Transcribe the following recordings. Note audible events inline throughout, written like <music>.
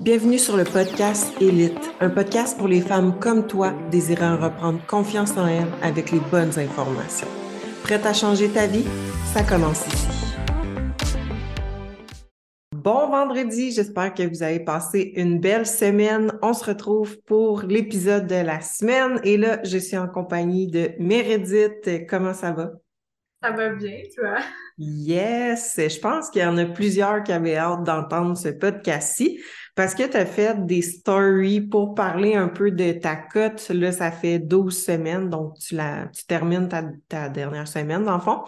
Bienvenue sur le podcast Élite, un podcast pour les femmes comme toi désirant reprendre confiance en elles avec les bonnes informations. Prête à changer ta vie? Ça commence ici. Bon vendredi, j'espère que vous avez passé une belle semaine. On se retrouve pour l'épisode de la semaine et là, je suis en compagnie de Meredith. Comment ça va? Ça va bien, toi? Yes, je pense qu'il y en a plusieurs qui avaient hâte d'entendre ce podcast-ci parce que tu as fait des stories pour parler un peu de ta cote. Là, ça fait 12 semaines, donc tu, la, tu termines ta, dernière semaine, dans le fond.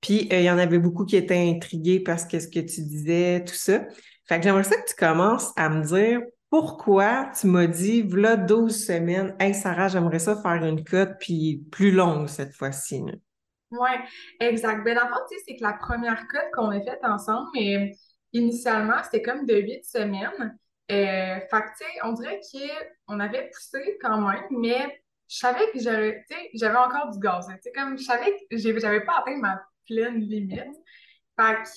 Puis, euh, il y en avait beaucoup qui étaient intrigués parce que ce que tu disais, tout ça. Fait que j'aimerais ça que tu commences à me dire pourquoi tu m'as dit, voilà 12 semaines, Hey Sarah, j'aimerais ça faire une cote puis plus longue cette fois-ci. Oui, exact. Ben, dans le fond, c'est que la première cote qu'on a faite ensemble, mais initialement, c'était comme de huit semaines. Euh, fait que, tu sais, on dirait qu'on avait poussé quand même, mais je savais que j'avais, j'avais encore du gaz. Tu sais, comme je savais que j'avais pas atteint ma pleine limite. Fait que,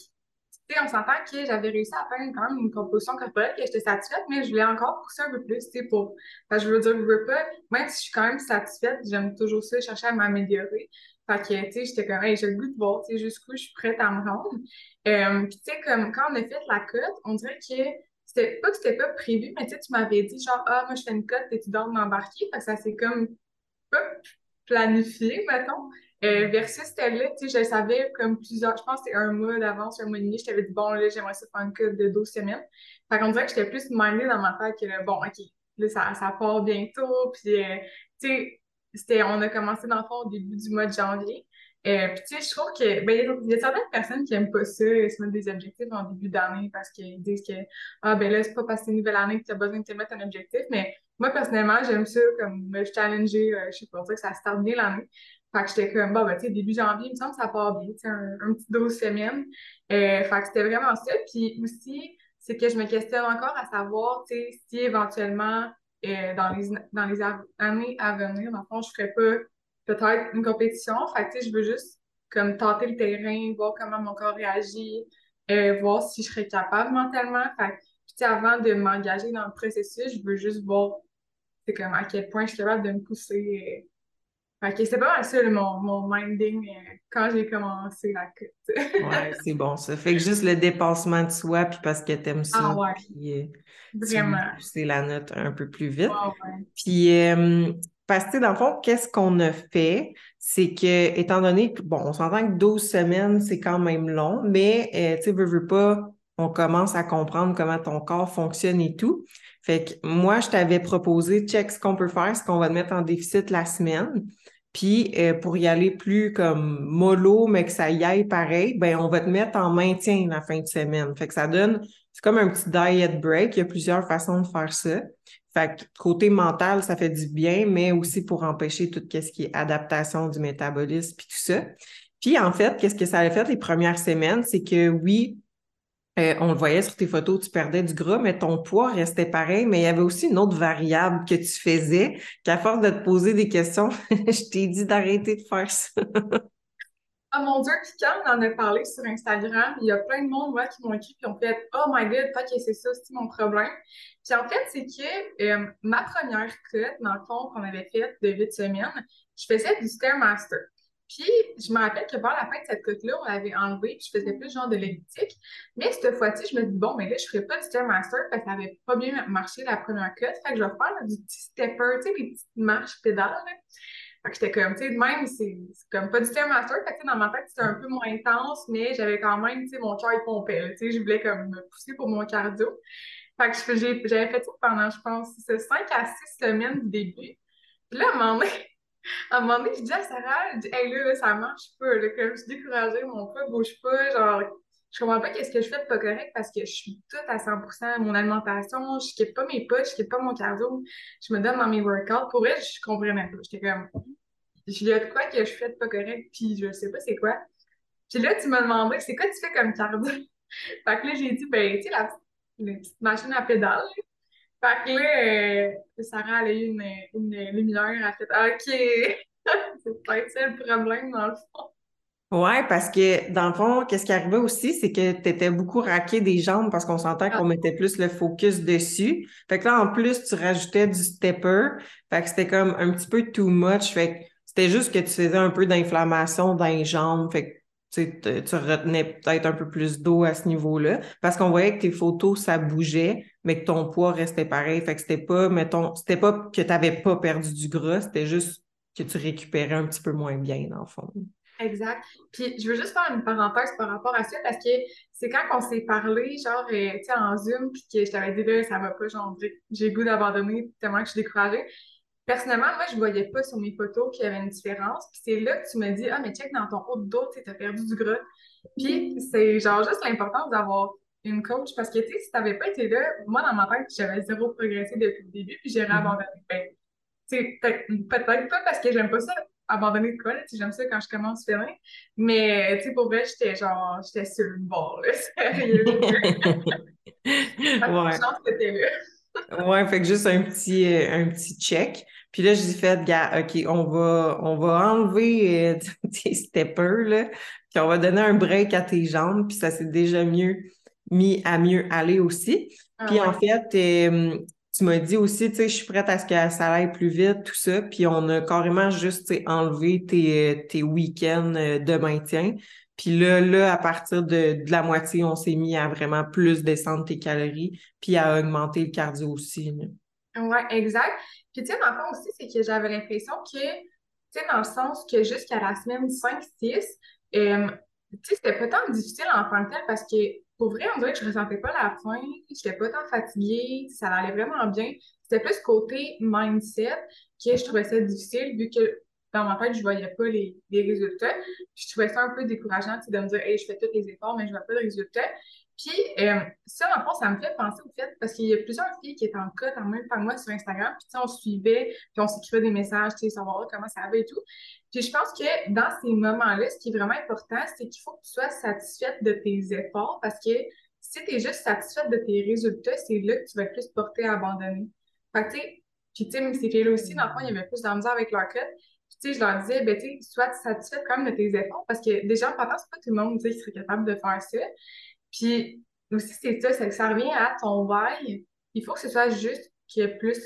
tu sais, on s'entend que j'avais réussi à atteindre quand même une composition corporelle que j'étais satisfaite, mais je voulais encore pousser un peu plus, tu pour. Que je veux dire, je veux pas, même si je suis quand même satisfaite, j'aime toujours ça, chercher à m'améliorer. Fait que, tu sais, j'étais comme, hey, j'ai le goût de voir, tu sais, jusqu'où je suis prête à me rendre. Euh, puis, tu sais, comme quand on a fait la cote, on dirait que c'était pas que c'était pas prévu, mais tu sais, tu m'avais dit, genre, ah, moi, je fais une cote, et tu dois m'embarquer. Fait que ça s'est comme pas planifié, mettons. Euh, versus c'était là, tu sais, je savais comme plusieurs, je pense que c'était un mois d'avance, un mois et demi, je t'avais dit, bon, là, j'aimerais ça faire une cote de 12 semaines. Fait qu'on dirait que j'étais plus mindée dans ma tête que, bon, OK, là, ça, ça part bientôt, puis, euh, tu sais, c'était, on a commencé dans le fond au début du mois de janvier. Euh, puis tu sais, je trouve que ben, il y a certaines personnes qui aiment pas ça, se mettre des objectifs en début d'année parce qu'ils disent que ah ben là, c'est pas parce que une nouvelle année que tu as besoin de te mettre un objectif. Mais moi, personnellement, j'aime ça comme me challenger, euh, je sais pas, que ça starte bien l'année. Fait que j'étais comme bon ben tu sais, début janvier, il me semble que ça part bien, tu sais, un, petit 12 semaines. Euh, fait que c'était vraiment ça. Puis aussi, c'est que je me questionne encore à savoir, tu sais, si éventuellement euh, dans les, dans les années à venir, dans le fond, je ferais pas peut-être une compétition. Fait que, je veux juste comme tenter le terrain, voir comment mon corps réagit, euh, voir si je serais capable mentalement. Fait puis avant de m'engager dans le processus, je veux juste voir comme à quel point je suis capable de me pousser. Euh. Que c'est pas mal ça mon, mon minding quand j'ai commencé la cote. ouais, <laughs> c'est bon ça. Fait que juste le dépassement de soi, puis parce que t'aimes ça. Ah ouais. Vraiment. pousser la note un peu plus vite. Puis, euh, parce que, dans le fond, qu'est-ce qu'on a fait? C'est que, étant donné que, bon, on s'entend que 12 semaines, c'est quand même long, mais, euh, tu sais, veux, veux pas, on commence à comprendre comment ton corps fonctionne et tout. Fait que moi, je t'avais proposé, check ce qu'on peut faire, ce qu'on va te mettre en déficit la semaine. Puis euh, pour y aller plus comme mollo, mais que ça y aille pareil, ben on va te mettre en maintien la fin de semaine. Fait que ça donne c'est comme un petit diet break. Il y a plusieurs façons de faire ça. Fait que côté mental, ça fait du bien, mais aussi pour empêcher tout ce qui est adaptation du métabolisme puis tout ça. Puis en fait, qu'est-ce que ça a fait les premières semaines? C'est que oui, euh, on le voyait sur tes photos, tu perdais du gras, mais ton poids restait pareil. Mais il y avait aussi une autre variable que tu faisais, qu'à force de te poser des questions, <laughs> je t'ai dit d'arrêter de faire ça. Oh mon Dieu, puis quand on en a parlé sur Instagram, il y a plein de monde moi, qui m'ont écrit et ont fait Oh my god, que c'est ça, c'est mon problème. Puis en fait, c'est que euh, ma première cut, dans le fond, qu'on avait faite de 8 semaines, je faisais du Stairmaster. Puis, je me rappelle que par la fin de cette cote-là, on l'avait enlevé, puis je faisais plus genre de l'elliptique. Mais cette fois-ci, je me dis, bon, mais là, je ferais pas du Stairmaster parce que ça avait pas bien marché la première cut. Fait que je vais faire du petit stepper, tu sais, des petites marches pédales. Fait que j'étais comme, tu sais, même, c'est comme pas du Stairmaster. Fait que dans ma tête, c'était un peu moins intense, mais j'avais quand même, tu sais, mon cœur, il pompait. Tu sais, je voulais comme me pousser pour mon cardio. Fait que j'avais fait ça pendant, je pense, 5 à 6 semaines du début. Puis là, à un moment donné, à un moment donné, je dis à Sarah, je dis, hey, là, ça marche pas. Là, comme je suis découragée, mon poids bouge pas. Genre, je comprends pas qu'est-ce que je fais de pas correct parce que je suis toute à 100% mon alimentation, je quitte pas mes poches, je quitte pas mon cardio, je me donne dans mes workouts. Pour elle, je comprenais pas. J'étais comme, il y a de quoi que je fais de pas correct, puis je sais pas c'est quoi. Puis là, tu m'as demandé, c'est quoi tu fais comme cardio? <laughs> fait que là, j'ai dit, ben, tu sais, la, petite machine à pédale. Fait que là, euh, Sarah, elle a eu une, une lumière, elle a fait, OK, <laughs> c'est peut-être ça le problème dans le fond. Ouais, parce que dans le fond, qu'est-ce qui arrivait aussi, c'est que tu étais beaucoup raqué des jambes parce qu'on sentait qu'on ah. mettait plus le focus dessus. Fait que là, en plus, tu rajoutais du stepper. Fait que c'était comme un petit peu too much. Fait que c'était juste que tu faisais un peu d'inflammation dans les jambes. Fait que tu, retenais peut-être un peu plus d'eau à ce niveau-là. Parce qu'on voyait que tes photos, ça bougeait, mais que ton poids restait pareil. Fait que c'était pas, mettons, c'était pas que tu n'avais pas perdu du gras, c'était juste que tu récupérais un petit peu moins bien, dans le fond. Exact. Puis je veux juste faire une parenthèse par rapport à ça parce que c'est quand on s'est parlé, genre, euh, tu sais, en Zoom, puis que je t'avais dit, là, ça va pas, genre, j'ai le goût d'abandonner tellement que je suis découragée. Personnellement, moi, je voyais pas sur mes photos qu'il y avait une différence. Puis c'est là que tu me dis, ah, mais check dans ton haut de dos, tu as perdu du gras. Puis c'est genre juste l'importance d'avoir une coach parce que, tu sais, si t'avais pas été là, moi, dans ma tête, j'avais zéro progressé depuis le début, puis j'ai mm-hmm. abandonné. Ben, peut-être pas parce que j'aime pas ça, abandonner de quoi, j'aime ça quand je commence à. Mais, tu sais, pour vrai, j'étais genre, j'étais sur le bord, là, <laughs> sérieux. <laughs> ouais. chance que t'es là. ouais, fait que juste un petit, euh, un petit check. Puis là, je dis, fait, gars, OK, on va, on va enlever euh, <laughs> tes steppers, là, puis on va donner un break à tes jambes, puis ça s'est déjà mieux mis à mieux aller aussi. Ah puis en fait, euh, tu m'as dit aussi, tu sais, je suis prête à ce que ça aille plus vite, tout ça. Puis on a carrément juste enlevé tes, tes week-ends euh, de maintien. Puis là, là, à partir de, la moitié, on s'est mis à vraiment plus descendre tes calories, puis à augmenter le cardio aussi. Oui, exact. Puis tu sais, dans le fond aussi, c'est que j'avais l'impression que, tu sais, dans le sens que jusqu'à la semaine 5-6, euh, tu sais, c'était pas tant difficile en tant que tel parce que pour vrai, on dirait que je ressentais pas la faim, j'étais pas tant fatiguée, ça allait vraiment bien. C'était plus côté mindset que je trouvais ça difficile vu que dans ma tête, je voyais pas les, résultats. je trouvais ça un peu décourageant de me dire, hey, je fais tous les efforts, mais je vois pas de résultats. Puis, euh, ça, en fond, ça me fait penser au fait, parce qu'il y a plusieurs filles qui étaient en cas en même temps que moi sur Instagram, puis on suivait, puis on s'écrivait des messages, tu sais, savoir comment ça va et tout. Puis je pense que dans ces moments-là, ce qui est vraiment important, c'est qu'il faut que tu sois satisfaite de tes efforts, parce que si tu es juste satisfaite de tes résultats, c'est là que tu vas plus porter à abandonner. Fait que, tu sais, puis tu sais, ces filles-là aussi, dans le fond, il y avait plus d'ambiance avec leur cut. Puis tu sais, je leur disais, ben tu sois satisfaite quand même de tes efforts, parce que déjà, en partant, c'est pas tout le monde, tu sais, qui serait capable de faire ça. Puis aussi, c'est ça, c'est que ça revient à ton why. Il faut que ce soit juste ait plus,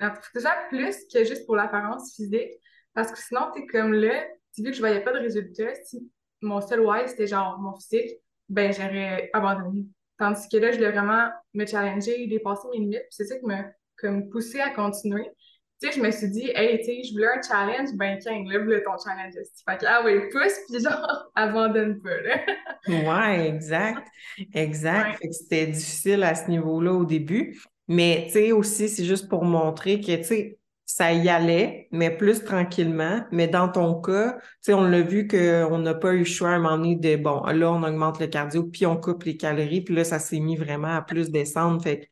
il faut que ce soit plus que juste pour l'apparence physique. Parce que sinon, tu es comme là, vu que je voyais pas de résultats, si mon seul why c'était genre mon physique, ben j'aurais abandonné. Tandis que là, je voulais vraiment me challenger, dépasser mes limites. c'est ça qui m'a comme poussé à continuer tu sais, je me suis dit, hey, tu sais, je voulais un challenge, ben, tiens, là, ton challenge. Fait que, ah oui, pousse, puis genre, <laughs> abandonne pas, là. ouais, exact. Exact. Fait que c'était difficile à ce niveau-là au début. Mais, tu sais, aussi, c'est juste pour montrer que, tu sais, ça y allait, mais plus tranquillement. Mais dans ton cas, tu sais, on l'a vu qu'on n'a pas eu le choix à un moment donné de, bon, là, on augmente le cardio, puis on coupe les calories, puis là, ça s'est mis vraiment à plus descendre. Fait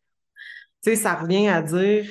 tu sais, ça revient à dire,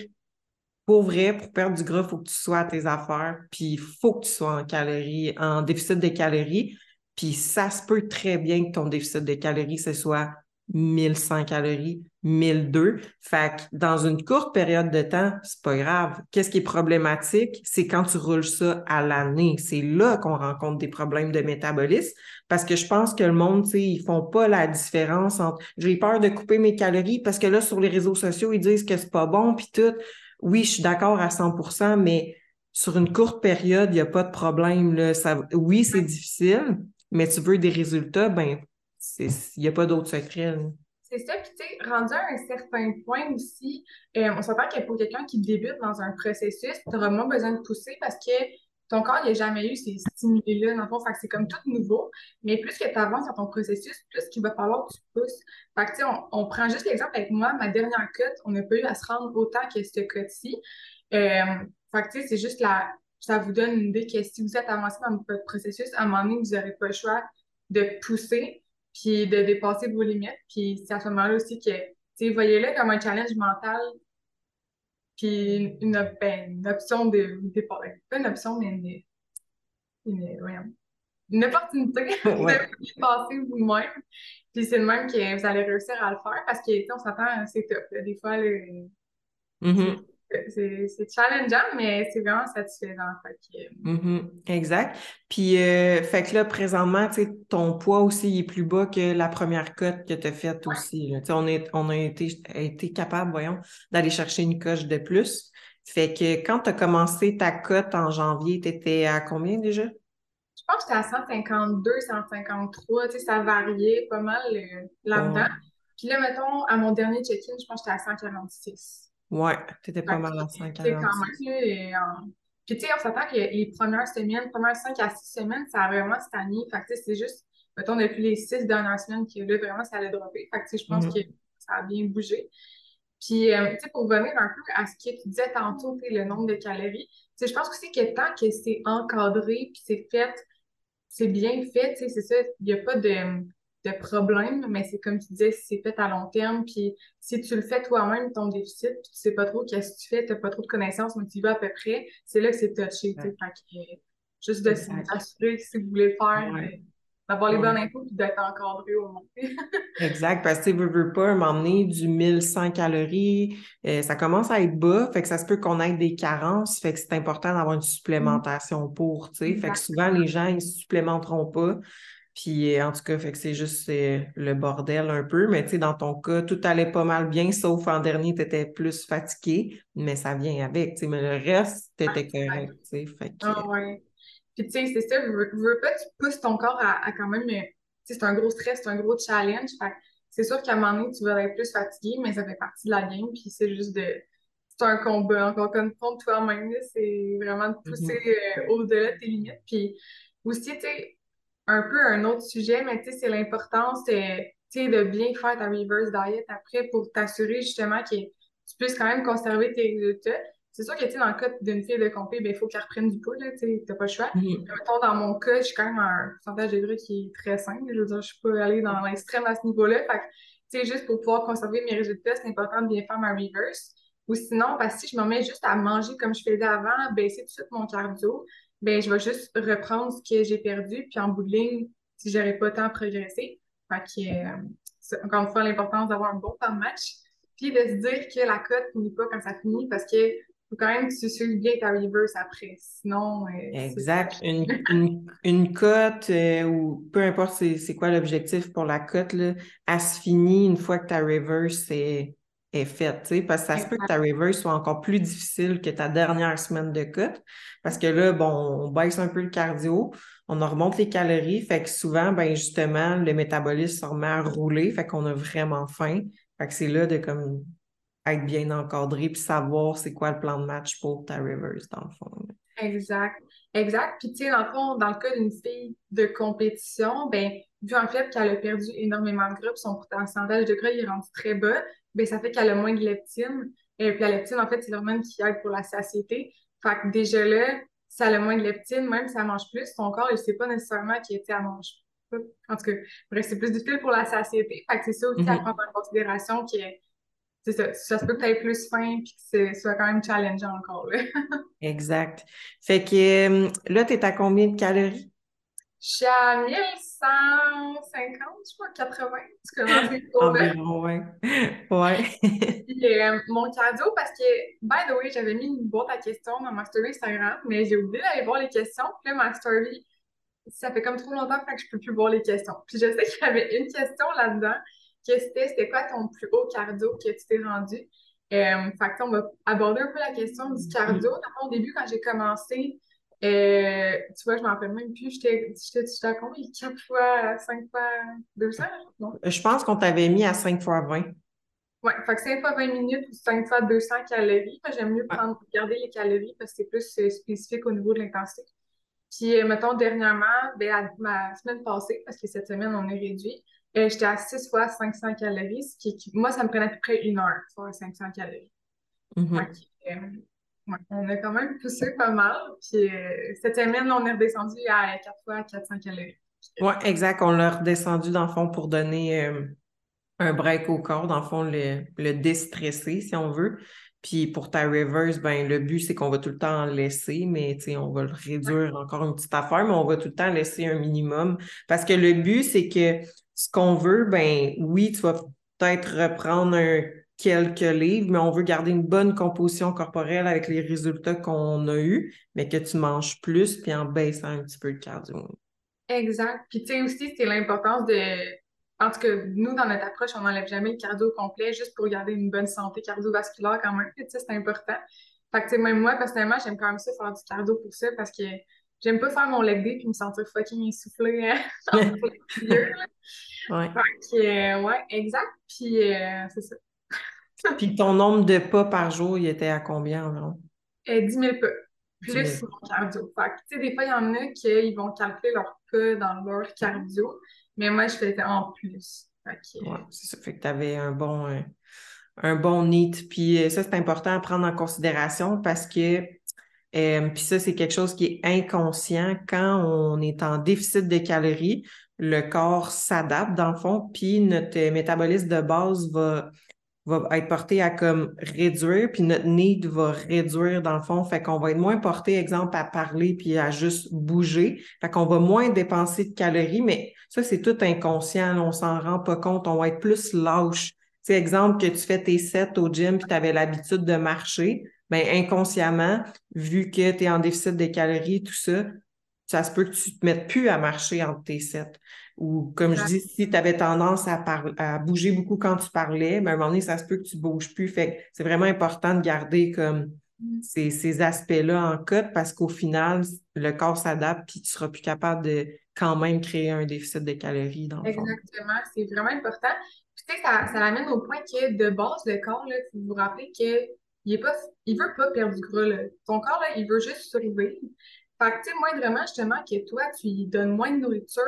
pour vrai, pour perdre du gras, il faut que tu sois à tes affaires, puis il faut que tu sois en calories, en déficit de calories. Puis ça se peut très bien que ton déficit de calories, ce soit 1100 calories, 1002. Fait que dans une courte période de temps, c'est pas grave. Qu'est-ce qui est problématique? C'est quand tu roules ça à l'année. C'est là qu'on rencontre des problèmes de métabolisme parce que je pense que le monde, tu sais, ils font pas la différence entre j'ai peur de couper mes calories parce que là, sur les réseaux sociaux, ils disent que c'est pas bon puis tout oui, je suis d'accord à 100% mais sur une courte période, il n'y a pas de problème. Là. Ça, oui, c'est difficile, mais tu veux des résultats, ben, il n'y a pas d'autre secret. C'est ça, puis tu sais, rendu à un certain point aussi, euh, on s'entend que pour quelqu'un qui débute dans un processus, tu auras moins besoin de pousser parce que ton corps n'a jamais eu ces stimuli-là, dans le fond, c'est comme tout nouveau. Mais plus que tu avances dans ton processus, plus qu'il va falloir que tu pousses. Fait que, tu sais, on, prend juste l'exemple avec moi, ma dernière cut, on n'a pas eu à se rendre autant que cette cut-ci. Euh, fait que, tu sais, c'est juste la... Ça vous donne une idée que si vous êtes avancé dans votre processus, à un moment donné, vous n'aurez pas le choix de pousser puis de dépasser vos limites. Puis c'est à ce moment-là aussi que, tu sais, voyez-le comme un challenge mental puis une, ben, une option de, pas une option, mais une, une, une opportunité <laughs> de passer vous-même. Puis c'est le même que vous allez réussir à le faire parce que, on s'attend, c'est top. Des fois, le, mm-hmm. C'est challengeant, mais c'est vraiment satisfaisant. Fait mm-hmm. exact. Puis, euh, fait que là, présentement, ton poids aussi est plus bas que la première cote que tu as faite aussi. On, est, on a été, été capable, voyons, d'aller chercher une coche de plus. Fait que quand tu as commencé ta cote en janvier, tu étais à combien déjà? Je pense que j'étais à 152, 153. Tu sais, ça variait pas mal euh, là-dedans. Puis là, mettons, à mon dernier check-in, je pense que j'étais à 146. Ouais, t'étais pas mal à 5 C'est quand même, là, Puis, tu sais, on s'attend que les premières semaines, les premières 5 à 6 semaines, ça a vraiment stagné. Fait que, c'est juste, mettons, depuis les 6 dernières semaines que là, vraiment, ça allait dropper. Fait que, tu sais, je pense mm-hmm. que ça a bien bougé. Puis, euh, tu sais, pour revenir un peu à ce que tu disais tantôt, le nombre de calories, tu sais, je pense aussi que tant que c'est encadré, puis c'est fait, c'est bien fait, tu sais, c'est ça, il n'y a pas de de problème, mais c'est comme tu disais, c'est fait à long terme, puis si tu le fais toi-même, ton déficit, puis tu sais pas trop qu'est-ce que tu fais, tu n'as pas trop de connaissances, mais tu y vas à peu près, c'est là que c'est touché, tu sais, juste de s'assurer que si vous voulez faire, euh, d'avoir les bonnes infos, puis d'être encadré au moins. <laughs> exact, parce que tu veux, veux pas m'emmener du 1100 calories, euh, ça commence à être bas, fait que ça se peut qu'on ait des carences, fait que c'est important d'avoir une supplémentation pour, tu sais, fait que souvent les gens, ils supplémenteront pas, puis en tout cas, fait que c'est juste le bordel un peu. Mais tu sais, dans ton cas, tout allait pas mal bien, sauf en dernier, tu étais plus fatigué, mais ça vient avec. Sais, mais le reste, tu étais correct. Fait que... Ah ouais. Puis tu sais, c'est ça, je veux, pas, tu pousses ton corps à, quand même. Tu sais, c'est un gros stress, c'est un gros challenge. Fait c'est sûr qu'à un moment donné, tu vas être plus fatigué, mais ça fait partie de la game. Puis c'est juste de. C'est un combat, encore comme contre toi-même. C'est vraiment de pousser mm-hmm. euh, au-delà de tes limites. Puis aussi, tu sais, un peu un autre sujet, mais tu sais, c'est l'importance de bien faire ta reverse diet après pour t'assurer justement que tu puisses quand même conserver tes résultats. C'est sûr que, tu dans le cas d'une fille de compé, ben, il faut qu'elle reprenne du poids, tu sais, t'as pas le choix. Mm-hmm. Mettons, dans mon cas, j'ai quand même un pourcentage de gras qui est très simple. Je veux dire, je suis pas allée dans l'extrême à ce niveau-là. Fait tu sais, juste pour pouvoir conserver mes résultats, c'est important de bien faire ma reverse. Ou sinon, parce que si je me mets juste à manger comme je faisais avant, baisser tout de suite mon cardio, ben je vais juste reprendre ce que j'ai perdu, puis en bout de ligne, si j'aurais pas tant progressé. Fait que, euh, encore une fois, l'importance d'avoir un bon temps de match, puis de se dire que la cote finit pas quand ça finit, parce que faut quand même que tu suives bien ta reverse après. Sinon. Euh, exact. Une, <laughs> une, une, cote, euh, ou peu importe c'est quoi l'objectif pour la cote, elle se finit une fois que ta reverse est est faite, parce que ça se peut que ta reverse soit encore plus difficile que ta dernière semaine de cut, parce que là, bon, on baisse un peu le cardio, on remonte les calories, fait que souvent, ben justement, le métabolisme se remet à rouler, fait qu'on a vraiment faim, fait que c'est là de comme être bien encadré puis savoir c'est quoi le plan de match pour ta reverse, dans le fond. Exact. Exact. Puis, tu sais, dans le fond, dans le cas d'une fille de compétition, ben vu en fait qu'elle a perdu énormément de gras, son pourcentage de gras il est rendu très bas, ben, ça fait qu'elle a moins de leptine. Et puis la leptine, en fait, c'est l'hormone qui aide pour la satiété. Fait que déjà là, si elle a moins de leptine, même si elle mange plus, son corps, il ne sait pas nécessairement qu'elle mange pas. En tout cas, bref, c'est plus difficile pour la satiété. Fait que c'est ça aussi à mhm. prendre en considération que ça, ça se peut que tu plus faim puis que ce soit quand même challengeant encore. Là. <laughs> exact. Fait que euh, là, tu es à combien de calories? Je suis à 1150, je crois, 80. Tu commences Environ, ouais. <laughs> ouais. euh, mon cadeau, parce que, by the way, j'avais mis une boîte à questions dans ma story Instagram, mais j'ai oublié d'aller voir les questions. Puis là, ma story, ça fait comme trop longtemps que je peux plus voir les questions. Puis je sais qu'il y avait une question là-dedans, que c'était, c'était quoi ton plus haut cardio que tu t'es rendu? Euh, fait que, on va aborder un peu la question du cardio. Au début, quand j'ai commencé, euh, tu vois, je m'en rappelle même plus. J'étais à combien? 4 fois 5 fois 200? Non? Je pense qu'on t'avait mis à 5 fois 20. Oui, fait que 5 fois 20 minutes ou 5 fois 200 calories. J'aime mieux prendre, garder les calories parce que c'est plus euh, spécifique au niveau de l'intensité. Puis, euh, mettons, dernièrement, ben, ma semaine passée, parce que cette semaine, on est réduit, j'étais à 6 fois 500 calories, ce qui, moi, ça me prenait à peu près une heure pour 500 calories. Mm-hmm on a quand même poussé pas mal. Puis euh, cette semaine, on est redescendu à 4 fois 400 calories. Oui, exact. On l'a redescendu dans le fond pour donner euh, un break au corps, dans le fond, le, déstresser, si on veut. Puis pour ta reverse, ben, le but, c'est qu'on va tout le temps en laisser, mais on va le réduire encore une petite affaire, mais on va tout le temps laisser un minimum. Parce que le but, c'est que ce qu'on veut, ben oui, tu vas peut-être reprendre quelques livres, mais on veut garder une bonne composition corporelle avec les résultats qu'on a eus, mais que tu manges plus, puis en baissant un petit peu le cardio. Exact. Puis tu sais aussi, c'est l'importance de... En tout cas, nous, dans notre approche, on n'enlève jamais le cardio complet juste pour garder une bonne santé cardiovasculaire quand même. Tu sais, c'est important. Fait que, même moi, personnellement, j'aime quand même ça faire du cardio pour ça parce que j'aime pas faire mon leg day puis me sentir fucking essoufflée hein, <laughs> <laughs> ouais. Que, euh, ouais, exact. Puis, euh, c'est ça. <laughs> Puis ton nombre de pas par jour, il était à combien environ? Euh, 10 000 pas. Plus mon cardio. Fait tu sais, des fois, il y en a qui vont calculer leur pas dans leur cardio, mais moi, je faisais en plus. Que... ouais, c'est ça. Fait que tu avais un bon, un, un bon NEAT. Puis euh, ça, c'est important à prendre en considération parce que euh, puis ça, c'est quelque chose qui est inconscient. Quand on est en déficit de calories, le corps s'adapte dans le fond, puis notre métabolisme de base va va être porté à comme réduire, puis notre need va réduire dans le fond. Fait qu'on va être moins porté, exemple, à parler puis à juste bouger. Fait qu'on va moins dépenser de calories, mais ça, c'est tout inconscient. on s'en rend pas compte. On va être plus lâche. Tu exemple, que tu fais tes sets au gym puis tu avais l'habitude de marcher, bien, inconsciemment, vu que tu es en déficit de calories, tout ça, ça se peut que tu te mettes plus à marcher entre tes sets. Ou comme je dis, si tu avais tendance à, à bouger beaucoup quand tu parlais, ben, à un moment donné, ça se peut que tu bouges plus. Fait c'est vraiment important de garder comme mm. ces, ces aspects-là en code parce qu'au final, le corps s'adapte puis tu seras plus capable de quand même créer un déficit de calories dans le Exactement, c'est vraiment important. Puis tu sais, ça, ça l'amène au point que de base, le corps, faut vous rappeler qu'il il pas, il veut pas perdre du gras. Là. Ton corps, là, il veut juste survivre. Fait que, tu sais, moindrement, justement, que toi, tu lui donnes moins de nourriture,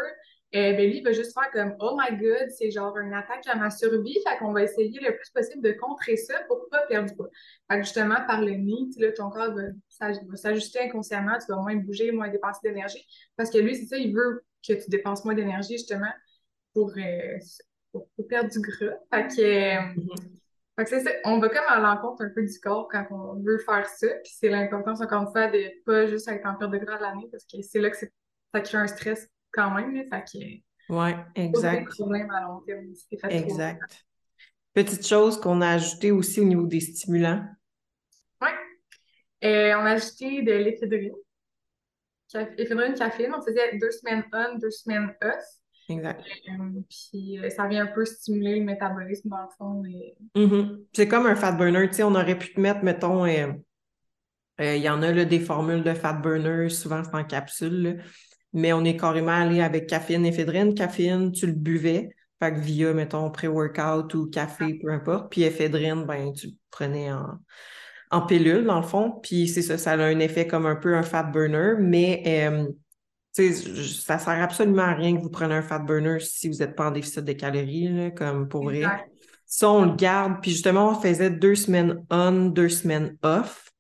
euh, ben lui, il va juste faire comme Oh my god, c'est genre une attaque à ma survie. Fait qu'on va essayer le plus possible de contrer ça pour pas perdre du poids. Fait que justement, par le nid, ton corps va, s'ajuster inconsciemment, tu vas moins bouger, moins dépenser d'énergie. Parce que lui, c'est ça, il veut que tu dépenses moins d'énergie justement pour, euh, pour, perdre du gras. Fait que, euh, que c'est ça, on va comme à l'encontre un peu du corps quand on veut faire ça. Puis c'est l'importance, encore une fois, de pas juste être en perte de gras à l'année parce que c'est là que ça crée un stress quand même. Là, fait oui, exact. Exact. Petite chose qu'on a ajoutée aussi au niveau des stimulants. Oui. Euh, on a ajouté de l'éphédrine. Éphédrine, caféine. On faisait deux semaines on, deux semaines off. Exact. Euh, puis euh, ça vient un peu stimuler le métabolisme dans le fond. Mm-hmm. C'est comme un fat burner. Tu sais, on aurait pu te mettre, mettons, il y en a là, des formules de fat burner, souvent c'est en capsule mais on est carrément allé avec caféine, éphédrine. Caféine, tu le buvais, fait que via, mettons, pré-workout ou café, peu importe. Puis éphédrine, ben, tu le prenais en, en pilule, dans le fond. Puis c'est ça, ça a un effet comme un peu un fat burner, mais euh, ça sert absolument à rien que vous preniez un fat burner si vous n'êtes pas en déficit de calories, comme pour vrai. Ça, on le garde. Puis justement, on faisait deux semaines on, deux semaines off.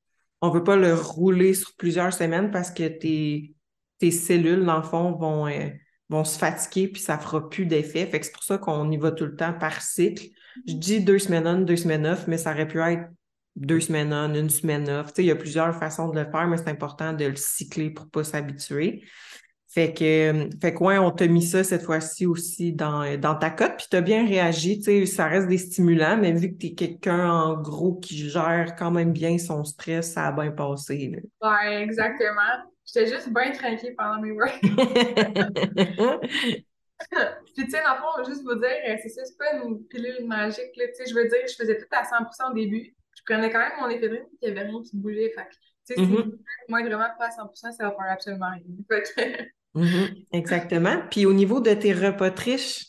On ne veut pas le rouler sur plusieurs semaines parce que tu tes cellules, dans le fond, vont, euh, vont se fatiguer puis ça fera plus d'effet. Fait que c'est pour ça qu'on y va tout le temps par cycle. Je dis deux semaines on, deux semaines off, mais ça aurait pu être deux semaines on, une semaine off. il y a plusieurs façons de le faire, mais c'est important de le cycler pour pas s'habituer. Fait que, fait que ouais, on t'a mis ça cette fois-ci aussi dans, dans ta cote, puis tu as bien réagi. Tu sais, ça reste des stimulants, mais vu que tu es quelqu'un en gros qui gère quand même bien son stress, ça a bien passé. Ouais, exactement. J'étais juste bien tranquille pendant mes work. <laughs> <laughs> Puis, tu sais, dans le fond, juste vous dire, c'est ça, c'est pas une pilule magique, là. Tu sais, je veux dire, je faisais tout à 100 au début. Je prenais quand même mon éphédrine, puis il n'y avait rien qui bougeait. Fait tu sais, si mm-hmm. moi, vraiment pas à 100 ça va faire absolument rien. <laughs> Mm-hmm. Exactement. Puis, au niveau de tes repas triches?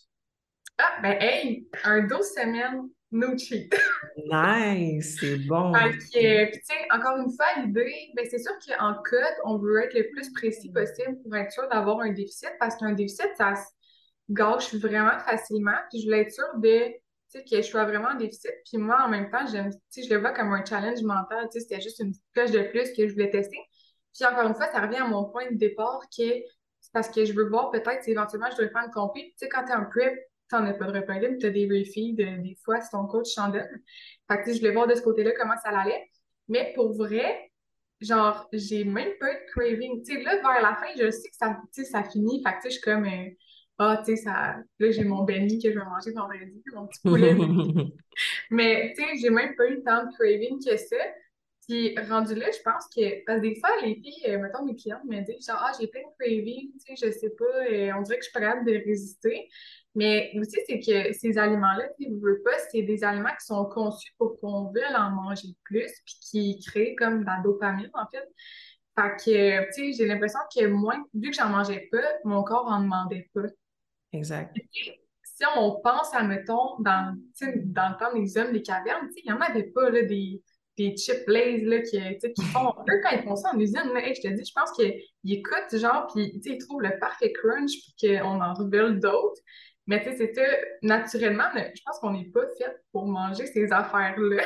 Ah, ben, hey, un 12 semaines no cheat. nice, c'est bon. Puis, tu sais, encore une fois, l'idée, ben, c'est sûr qu'en code, on veut être le plus précis possible pour être sûr d'avoir un déficit parce qu'un déficit, ça se gâche vraiment facilement. Puis, je voulais être sûre de, tu sais, que je sois vraiment en déficit. Puis, moi, en même temps, j'aime, tu sais, je le vois comme un challenge mental. Tu sais, c'était juste une petite coche de plus que je voulais tester. Puis, encore une fois, ça revient à mon point de départ que c'est parce que je veux voir peut-être éventuellement je dois faire une compé. Tu sais, quand tu es en prep, t'en as pas de repas libre, t'as des refeeds des fois si ton coach t'en donne. Fait que je voulais voir de ce côté-là comment ça allait. Mais pour vrai, genre, j'ai même pas eu de craving. Tu sais, là, vers la fin, je sais que ça, ça finit. Fait que tu sais, je suis comme, euh, ah, tu sais, ça, là, j'ai mon béni que je vais manger vendredi, mon petit poulet. <laughs> Mais, tu sais, j'ai même pas eu tant de craving que ça. Puis, rendu là, je pense que, parce que des fois, les filles, euh, mettons, mes clientes me disent, genre, ah, j'ai plein de craving, tu sais, je sais pas, et on dirait que je suis pas capable de résister. Mais aussi, c'est que ces aliments-là, tu veux pas, c'est des aliments qui sont conçus pour qu'on veuille en manger plus, puis qui créent comme de la dopamine, en fait. Fait que, tu sais, j'ai l'impression que moins, vu que j'en mangeais pas, mon corps en demandait pas. Exact. Si on pense à, mettons, dans, dans le temps des hommes des cavernes, il n'y en avait pas là, des, des chips lays là, qui, qui font. Eux, quand ils font ça en usine, là, je te dis, je pense qu'ils écoutent, genre, puis ils trouvent le parfait crunch, puis qu'on en révèle d'autres. Mais tu sais, c'était naturellement, je pense qu'on n'est pas fait pour manger ces affaires-là.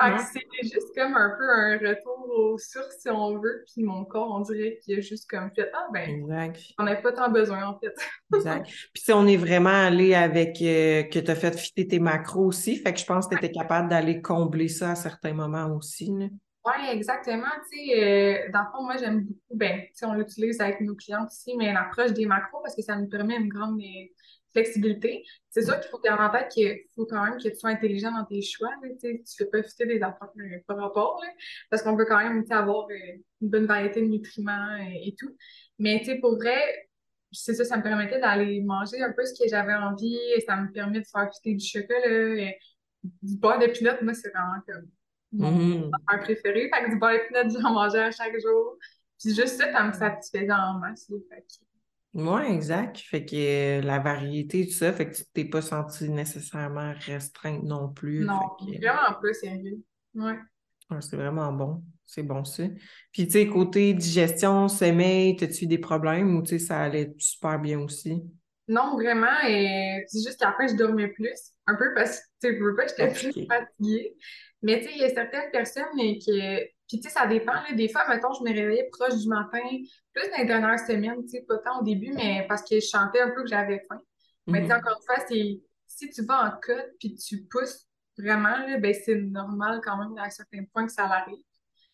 Fait que c'était juste comme un peu un retour aux sources, si on veut. Puis mon corps, on dirait qu'il a juste comme fait Ah, ben, exact. on n'a pas tant besoin, en fait. <laughs> exact. Puis si on est vraiment allé avec euh, que tu as fait fitter tes macros aussi. Fait que je pense que tu étais capable d'aller combler ça à certains moments aussi. Oui, exactement. Tu sais, euh, dans le fond, moi, j'aime beaucoup, ben, tu sais, on l'utilise avec nos clients aussi, mais l'approche des macros parce que ça nous permet une grande flexibilité. C'est sûr qu'il faut garder en tête qu'il faut quand même que tu sois intelligent dans tes choix. tu ne fais pas fitter des affaires par rapport, parce qu'on peut quand même avoir euh, une bonne variété de nutriments euh, et, tout. Mais pour vrai, c'est ça, ça me permettait d'aller manger un peu ce que j'avais envie. Et ça me permet de faire fitter du chocolat. Et du beurre de pinot, moi, c'est vraiment comme mon mm préféré. Fait que du beurre de pinot, j'en mangeais à chaque jour. Puis juste ça, ça me satisfaisait en masse. Fait oui, exact. Fait que euh, la variété, tout ça, fait que tu t'es pas senti nécessairement restreinte non plus. Non, vraiment pas sérieux. Ouais. c'est vraiment bon. C'est bon ça. Puis, tu sais, côté digestion, sommeil, as-tu eu des problèmes ou tu sais, ça allait super bien aussi? Non, vraiment. Et c'est juste qu'après, je dormais plus. Un peu parce que, tu sais, je veux pas, j'étais plus fatiguée. Mais, tu sais, il y a certaines personnes qui, puis, tu sais, ça dépend. Là. Des fois, mettons, je me réveillais proche du matin, plus dans les dernières semaines, tu sais, pas tant au début, mais parce que je sentais un peu que j'avais faim. Mais tu sais, mhm. encore une fois, c'est si tu vas en cut puis tu pousses vraiment, là, ben, c'est normal quand même à un certain point que ça arrive.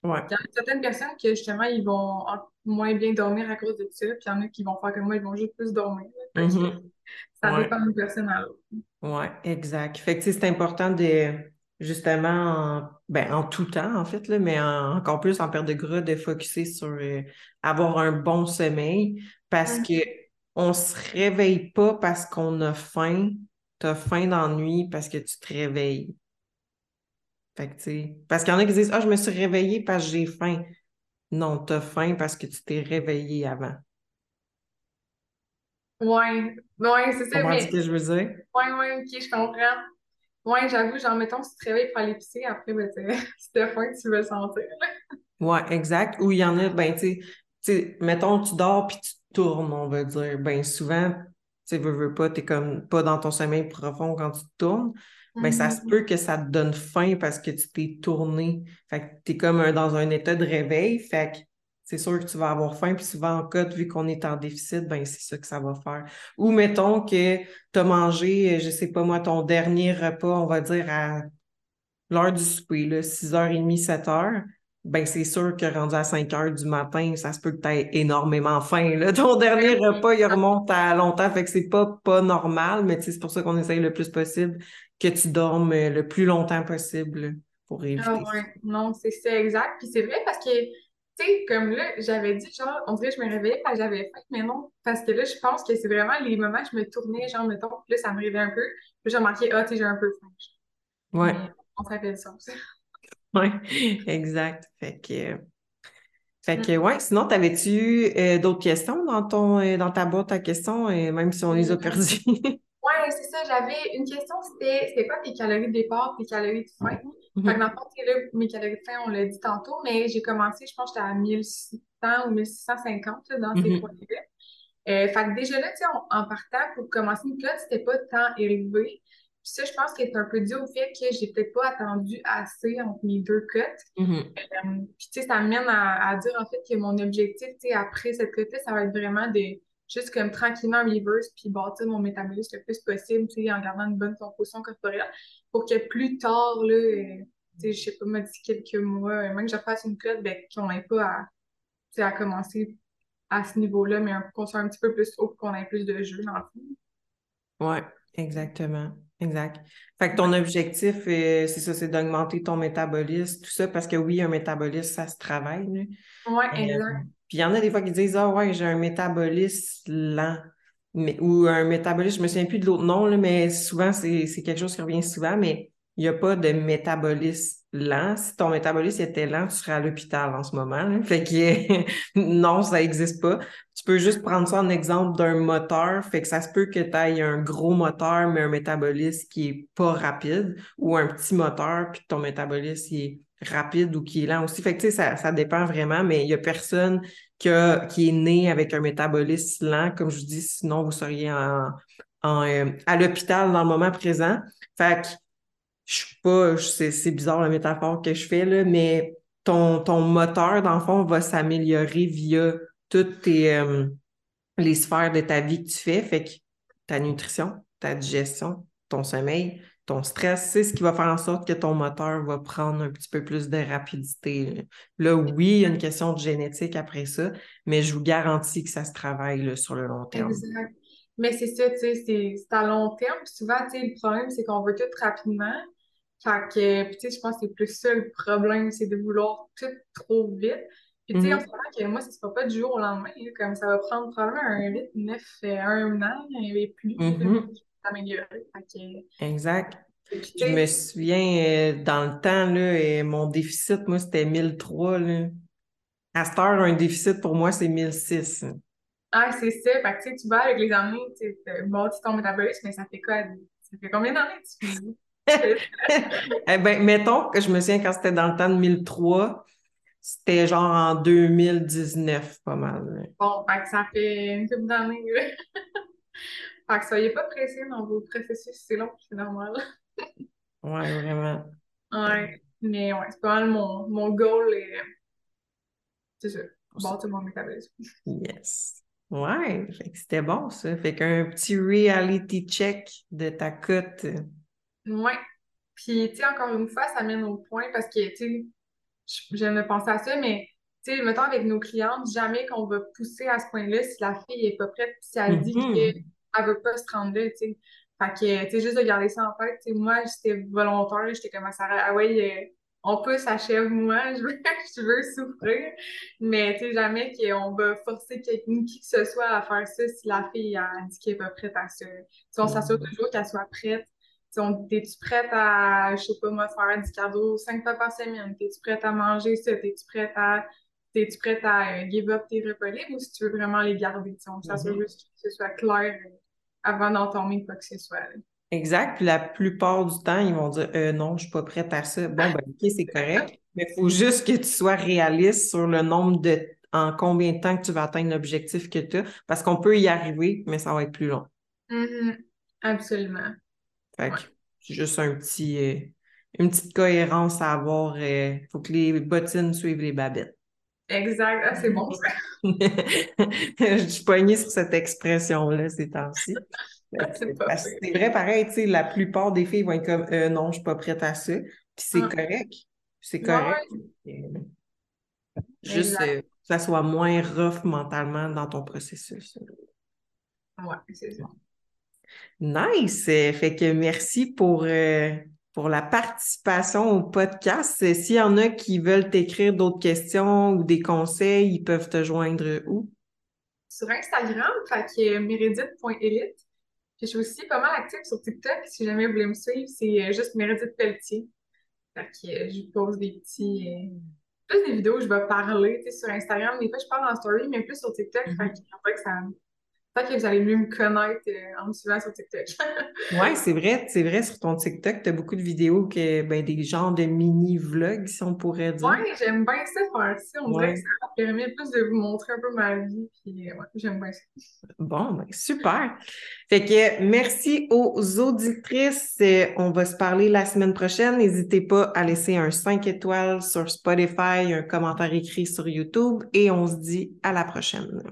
Ouais. Il y a certaines personnes que justement, ils vont moins bien dormir à cause de ça, puis il y en a qui vont faire comme moi, ils vont juste plus dormir. Mhm. Ça dépend d'une personne à l'autre. Oui, exact. Fait que c'est important de justement en, ben, en tout temps, en fait, là, mais encore plus en perte de gras, de focuser sur euh, avoir un bon sommeil parce que on se réveille pas parce qu'on a faim. Tu as faim d'ennui parce que tu te réveilles. Fait que, parce qu'il y en a qui disent Ah, je me suis réveillée parce que j'ai faim. Non, tu as faim parce que tu t'es réveillé avant. Ouais, ouais, c'est ça. ce que je veux dire? Ouais, ouais, ok, je comprends. Ouais, j'avoue, genre, mettons, si tu te réveilles pour aller pisser, après, ben, <laughs> c'est faim que tu veux sentir. ouais, exact. Ou il y en a, ben, tu sais, mettons, tu dors puis tu tournes, on va dire. Ben, souvent, tu sais, veux, veux pas, t'es comme pas dans ton sommeil profond quand tu tournes. Ben, ça se mm-hmm. peut que ça te donne faim parce que tu t'es tourné. Fait que t'es comme dans un état de réveil. Fait que c'est sûr que tu vas avoir faim, puis souvent en code, vu qu'on est en déficit, ben c'est ça que ça va faire. Ou mettons que tu as mangé, je sais pas moi, ton dernier repas, on va dire à l'heure du souper, là, 6h30, 7h, ben c'est sûr que rendu à 5h du matin, ça se peut que tu aies énormément faim. Là. <laughs> Ton dernier repas, il remonte à longtemps, fait que c'est pas, pas normal, mais c'est pour ça qu'on essaye le plus possible que tu dormes le plus longtemps possible pour éviter. Ah ouais, non, c'est exact. Puis c'est vrai parce que tu sais, comme là, j'avais dit, genre, on dirait que je me réveillais parce que j'avais faim, mais non, parce que là, je pense que c'est vraiment les moments où je me tournais, genre, mettons, là, ça me réveillait un peu, puis j'ai remarqué, ah, tu sais, j'ai un peu faim. Ouais. on se rappelle ça aussi. <laughs> Ouais, exact. Fait que. Fait que, ouais, sinon, t'avais-tu euh, d'autres questions dans ton euh, dans ta boîte à questions, et euh, même si on les a perdues? <laughs> ouais, c'est ça. J'avais une question, c'était c'était quoi tes calories de départ, tes calories de fin? Fait que mhm. dans le fond, là, mes calories de faim, on l'a dit tantôt, mais j'ai commencé, je pense que j'étais à 1600 ou 1650 là, dans ces mhm. points-là. Euh, fait que déjà là, sais, en partant pour commencer une clotte, c'était pas tant élevé. Puis ça, je pense qu'il est un peu dû au fait que j'ai peut-être pas attendu assez entre mes deux cuts. Mhm. Euh, puis tu sais, ça m'amène à, à, dire en fait que mon objectif, tu sais, après cette cut-là, ça va être vraiment de juste comme tranquillement reverse puis bâtir mon métabolisme le plus possible, tu sais, en gardant une bonne composition corporelle pour que plus tard, là, euh, tu sais, je sais pas, moi, d'ici quelques mois, euh, même que je fasse une code, ben, qu'on n'ait pas à, à commencer à ce niveau-là, mais qu'on soit un petit peu plus haut pour qu'on ait plus de jeux dans le fond. Oui, exactement. Exact. Fait que ton objectif, euh, c'est ça, c'est d'augmenter ton métabolisme, tout ça, parce que oui, un métabolisme, ça se travaille. Oui, euh, exact. Puis il y en a des fois qui disent Ah ouais, j'ai un métabolisme lent. Mais, ou un métabolisme, je me souviens plus de l'autre nom, là, mais souvent, c'est quelque chose qui revient souvent, mais il n'y a pas de métabolisme lent. Si ton métabolisme était lent, tu serais à l'hôpital en ce moment. Fait que <laughs> non, ça n'existe pas. Tu peux juste prendre ça en exemple d'un moteur. Fait que ça se peut que tu aies un gros moteur, mais un métabolisme qui est pas rapide, ou un petit moteur, puis ton métabolisme est rapide ou qui est lent aussi. Fait que ça, ça dépend vraiment, mais il n'y a personne qui, qui est né avec un métabolisme lent. Comme je vous dis, sinon vous seriez en, euh, à l'hôpital dans le moment présent. Fait que je suis pas, c'est bizarre la métaphore que je fais, là, mais ton, ton moteur, dans le fond, va s'améliorer via toutes tes, euh, les sphères de ta vie que tu fais. Fait que ta nutrition, ta digestion, ton sommeil, ton stress, c'est ce qui va faire en sorte que ton moteur va prendre un petit peu plus de rapidité. Là, oui, il y a une question de génétique après ça, mais je vous garantis que ça se travaille sur le long terme. Exact. Mais c'est ça, tu sais, c'est à long terme. souvent, tu sais, le problème, c'est qu'on veut tout rapidement. Fait que, tu sais, je pense que c'est plus ça le problème, c'est de vouloir tout trop vite. Puis, tu sais, on se que moi, ça ne sera pas du jour au lendemain. comme ça va prendre probablement un 8, 9, un an et plus mm s'améliorer. Exact. je me souviens, euh, dans le temps, là, mon déficit, moi, c'était 1003. Là. À cette heure, un déficit pour moi, c'est 1006. Ah, c'est ça. Fait que, tu vas avec les années, tu bâtis ton métabolisme, mais ça fait quoi? Ça fait combien d'années tu fais <laughs> eh bien, mettons que je me souviens quand c'était dans le temps de 1003, c'était genre en 2019, pas mal. Bon, fait que ça fait une couple d'années. <laughs> fait que soyez pas pressés dans vos processus, c'est long, c'est normal. ouais, vraiment. Ouais, mais ouais, c'est pas mal mon, mon goal. Et... C'est ça, bâtir mon métabolisme. Yes. Ouais, c'était bon ça. Fait qu'un petit reality check de ta cote. Oui. Puis, tu sais, encore une fois, ça mène au point parce que, tu sais, j'aime de penser à ça, mais, tu sais, mettons avec nos clientes, jamais qu'on va pousser à ce point-là si la fille n'est pas prête, si elle dit mm-hmm. qu'elle ne veut pas se rendre là, tu sais. Fait que, tu sais, juste de garder ça en tête, tu sais, moi, j'étais volontaire, j'étais comme ça, ah ouais, euh, on peut achève-moi, <laughs> je veux, je veux souffrir. Mais tu sais, jamais qu'on va forcer quelqu'un, qui que ce soit, à faire ça si la fille a dit qu'elle n'est pas prête à ça. Tu on s'assure mm-hmm. toujours qu'elle soit prête T'es-tu prête à, je sais pas moi, faire du cardio cinq fois par semaine? T'es-tu prête à manger ça? T'es-tu prête à t'es-tu prête à euh, give up tes repas libres? Ou si tu veux vraiment les garder? On s'assure mm-hmm. juste que ce soit clair euh, avant d'entamer quoi que ce soit. Exact. Puis la plupart du temps, ils vont dire euh, non, je suis pas prête à ça. Bon, ben OK, c'est correct. Mais il faut juste que tu sois réaliste sur le nombre de en combien de temps que tu vas atteindre l'objectif que tu as. Parce qu'on peut y arriver, mais ça va être plus long. Mm-hmm. Absolument. Fait c'est juste un petit, euh, une petite cohérence à avoir. Il euh, faut que les bottines suivent les babettes. Exact. Ah, c'est bon, ça. <laughs> Je suis poignée sur cette expression-là ces temps-ci. <laughs> c'est vrai, pareil, tu sais, la plupart des filles vont être comme euh, non, je ne suis pas prête à ça. Puis c'est ah. correct. C'est correct. Juste que ça soit moins rough mentalement dans ton processus. Ouais, c'est ça. Nice! Fait que merci pour, euh, pour la participation au podcast. S'il y en a qui veulent t'écrire d'autres questions ou des conseils, ils peuvent te joindre où? Sur Instagram, fait que meredith.elite. Puis je suis aussi pas mal active sur TikTok. Si jamais vous voulez me suivre, c'est euh, juste Meredith Pelletier. Fait que euh, je pose des petits. plus des vidéos où je vais parler sur Instagram. Des fois, je parle en story, mais plus sur TikTok. Fait que ça, Peut-être que vous allez mieux me connaître euh, en me suivant sur TikTok. <laughs> oui, c'est vrai, c'est vrai, sur ton TikTok, tu as beaucoup de vidéos, que, ben, des genres de mini-vlogs, si on pourrait dire. Oui, j'aime bien ça faire ça. On dirait que ça permet plus de vous montrer un peu ma vie. Puis, euh, ouais, j'aime bien ça. Bon, ben, super. Fait que merci aux auditrices. Euh, on va se parler la semaine prochaine. N'hésitez pas à laisser un 5 étoiles sur Spotify, un commentaire écrit sur YouTube et on se dit à la prochaine.